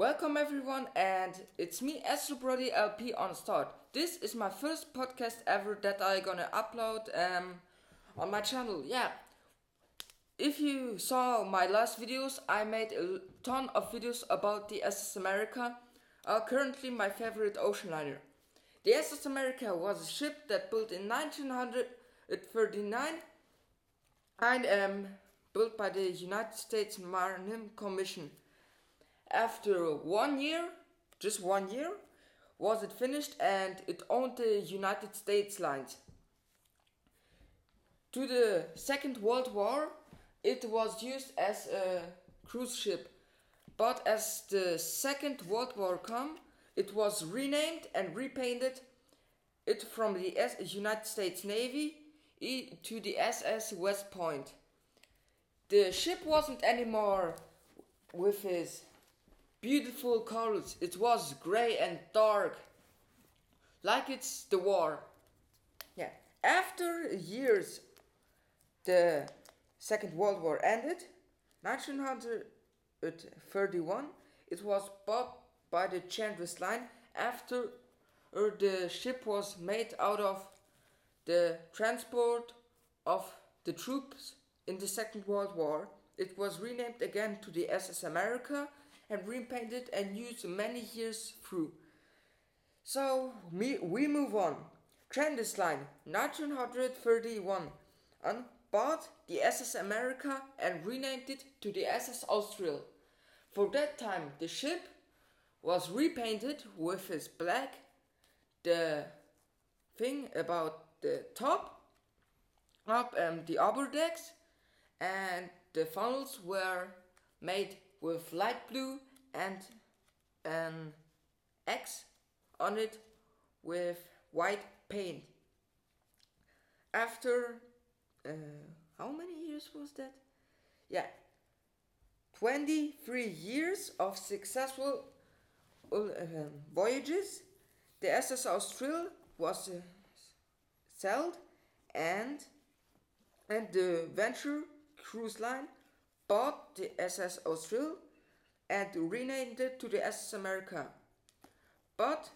Welcome everyone, and it's me, Astro Brody LP on start. This is my first podcast ever that I gonna upload um, on my channel. Yeah, if you saw my last videos, I made a ton of videos about the SS America, uh, currently my favorite ocean liner. The SS America was a ship that built in 1939 and um, built by the United States Maritime Commission. After one year, just one year, was it finished and it owned the United States lines. To the Second World War, it was used as a cruise ship, but as the Second World War come, it was renamed and repainted it from the United States Navy to the SS West Point. The ship wasn't anymore with his beautiful colors. It was gray and dark, like it's the war. Yeah. After years, the Second World War ended. 1931, it was bought by the Chandris Line after the ship was made out of the transport of the troops in the Second World War. It was renamed again to the SS America and repainted and used many years through. So me, we move on. Chandris line 1931 and bought the SS America and renamed it to the SS Austral. For that time, the ship was repainted with its black, the thing about the top, up um, the upper decks, and the funnels were made with light blue and an X on it with white paint. After uh, how many years was that? Yeah, 23 years of successful uh, um, voyages, the SS Austral was uh, sold and and the Venture cruise line bought the SS Austral and renamed it to the SS America. But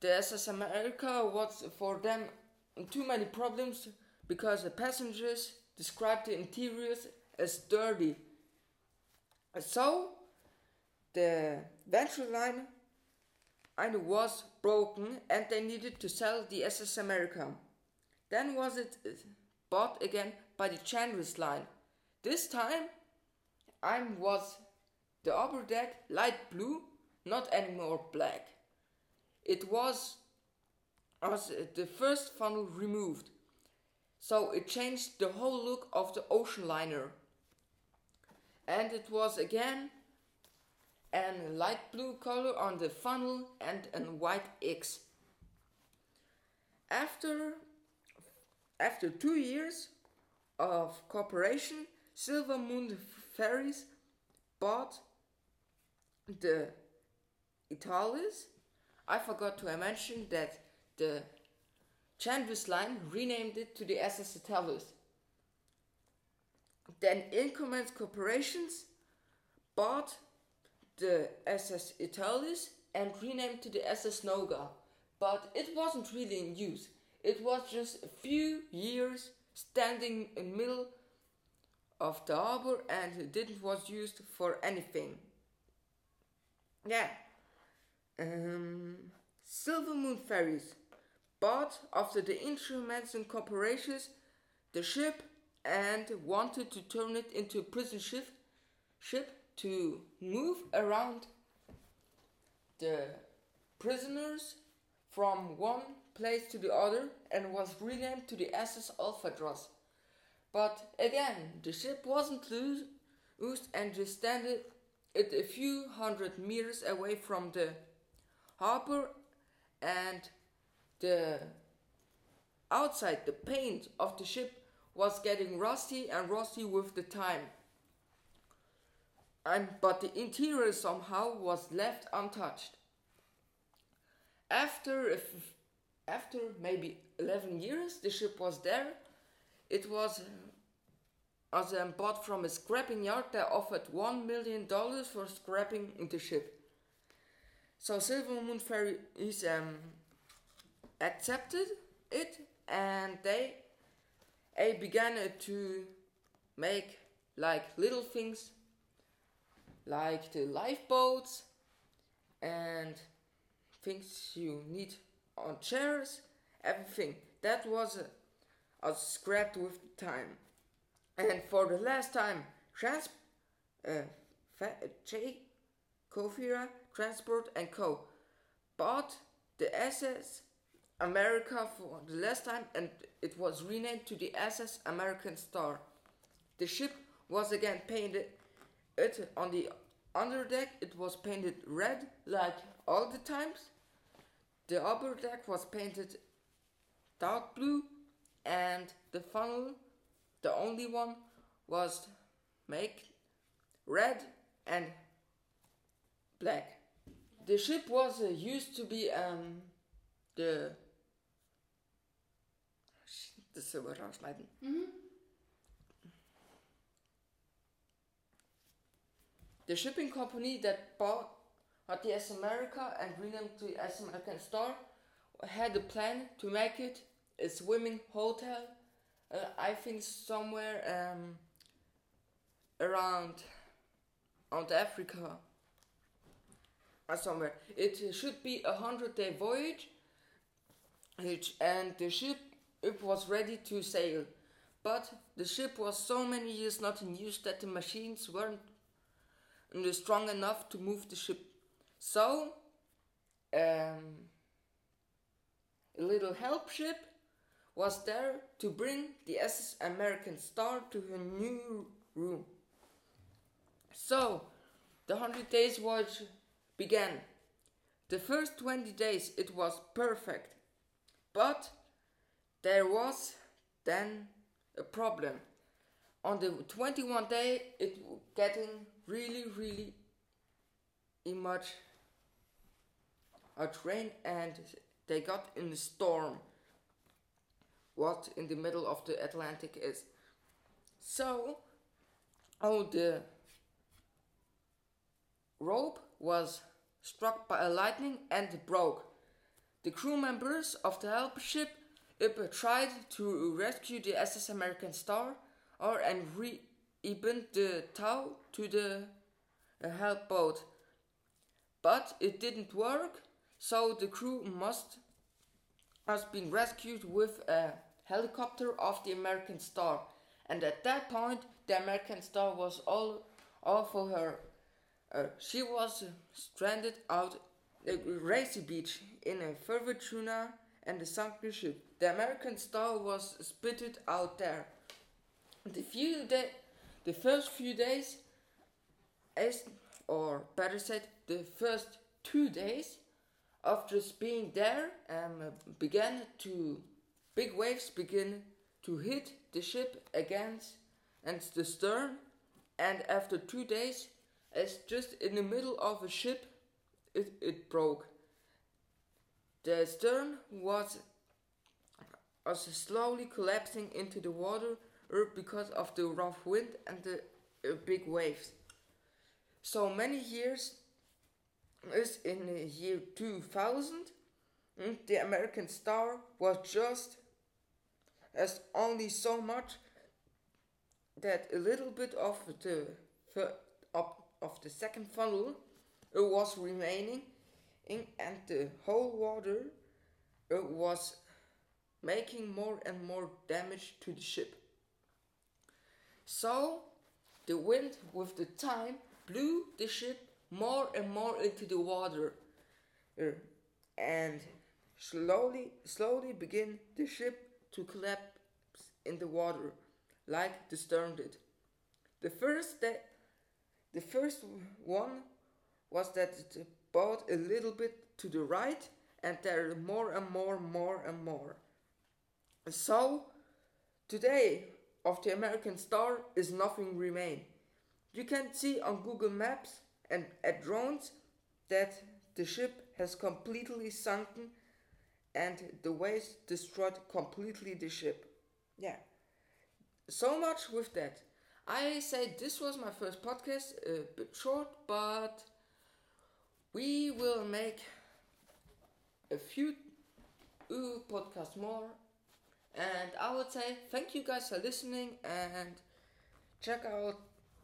the SS America was for them too many problems because the passengers described the interiors as dirty. So the Venture line and was broken and they needed to sell the SS America. Then was it bought again by the Chandris line. This time I was the upper deck light blue, not anymore black. It was as uh, the first funnel removed, so it changed the whole look of the ocean liner. And it was again a light blue color on the funnel and a white X. After after two years of cooperation, Silver Moon Ferries bought the Italis. I forgot to mention that the Chandris line renamed it to the SS Italis. Then Incommen's Corporations bought the SS Italis and renamed to the SS Noga, but it wasn't really in use. It was just a few years standing in middle of the harbor and it didn't was used for anything. Yeah. Um, Silver Moon Ferries bought after the instruments and corporations the ship and wanted to turn it into a prison ship, ship to move around the prisoners from one place to the other and was renamed to the SS Albatros. But again, the ship wasn't used and just standed it a few hundred meters away from the harbor and the outside the paint of the ship was getting rusty and rusty with the time. And but the interior somehow was left untouched. After after maybe 11 years the ship was there it was uh, as um, bought from a scrapping yard that offered one million dollars for scrapping the ship So Silver Moon Ferry is um, accepted it, and they they began uh, to make like little things, like the lifeboats and things you need on chairs, everything. That was uh, scrapped with time. And for the last time, trans, uh, J. Kofira Transport and Co. bought the SS America for the last time and it was renamed to the SS American Star. The ship was again painted it on the underdeck it was painted red like all the times. The upper deck was painted dark blue and the funnel the only one was make red and black. The ship was uh, used to be um, the. Das wir rausschneiden. The shipping company that bought uh, the S America and renamed to S American Star had a plan to make it a swimming hotel. Uh, I think somewhere um, around on Africa or somewhere. It should be a hundred day voyage, and the ship it was ready to sail, but the ship was so many years not in use that the machines weren't uh, strong enough to move the ship. So, um, a little help ship was there to bring the SS American Star to her new room. So, the 100 days voyage began. The first 20 days it was perfect, but there was then a problem. On the 21 day, it was getting really, really much a train, and they got in a storm. What in the middle of the Atlantic is. So, oh, the rope was struck by a lightning and broke. The crew members of the help ship uh, tried to rescue the SS American Star or and re-even the tow to the uh, help boat. But it didn't work, so the crew must has been rescued with a helicopter of the American Star. And at that point, the American Star was all, all for her. Uh, she was stranded out at Racy Beach in a Fuerteventura and a sunken ship. The American Star was spitted out there. The few day, the first few days, as or better said, the first two days of just being there, um, began to big waves begin to hit the ship against and the stern, and after two days, as just in the middle of a ship, it, it broke. The stern was was slowly collapsing into the water er, because of the rough wind and the uh, big waves. So many years is in the year 2000 mm, the American Star was just as only so much that a little bit of the of, the second funnel was remaining in, and the whole water was making more and more damage to the ship. So the wind with the time blew the ship more and more into the water and slowly slowly begin the ship to collapse in the water like the stern did. The first day, the first one was that it bowed a little bit to the right and there more and more more and more. So today of the American Star is nothing remain. You can see on Google Maps and drones that the ship has completely sunken and the waves destroyed completely the ship. Yeah. So much with that. I say this was my first podcast, a bit short, but we will make a few uh, podcasts more. And I would say thank you guys for listening and check out,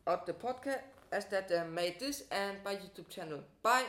out the podcast as that uh, eh, made this and my YouTube channel. Bye!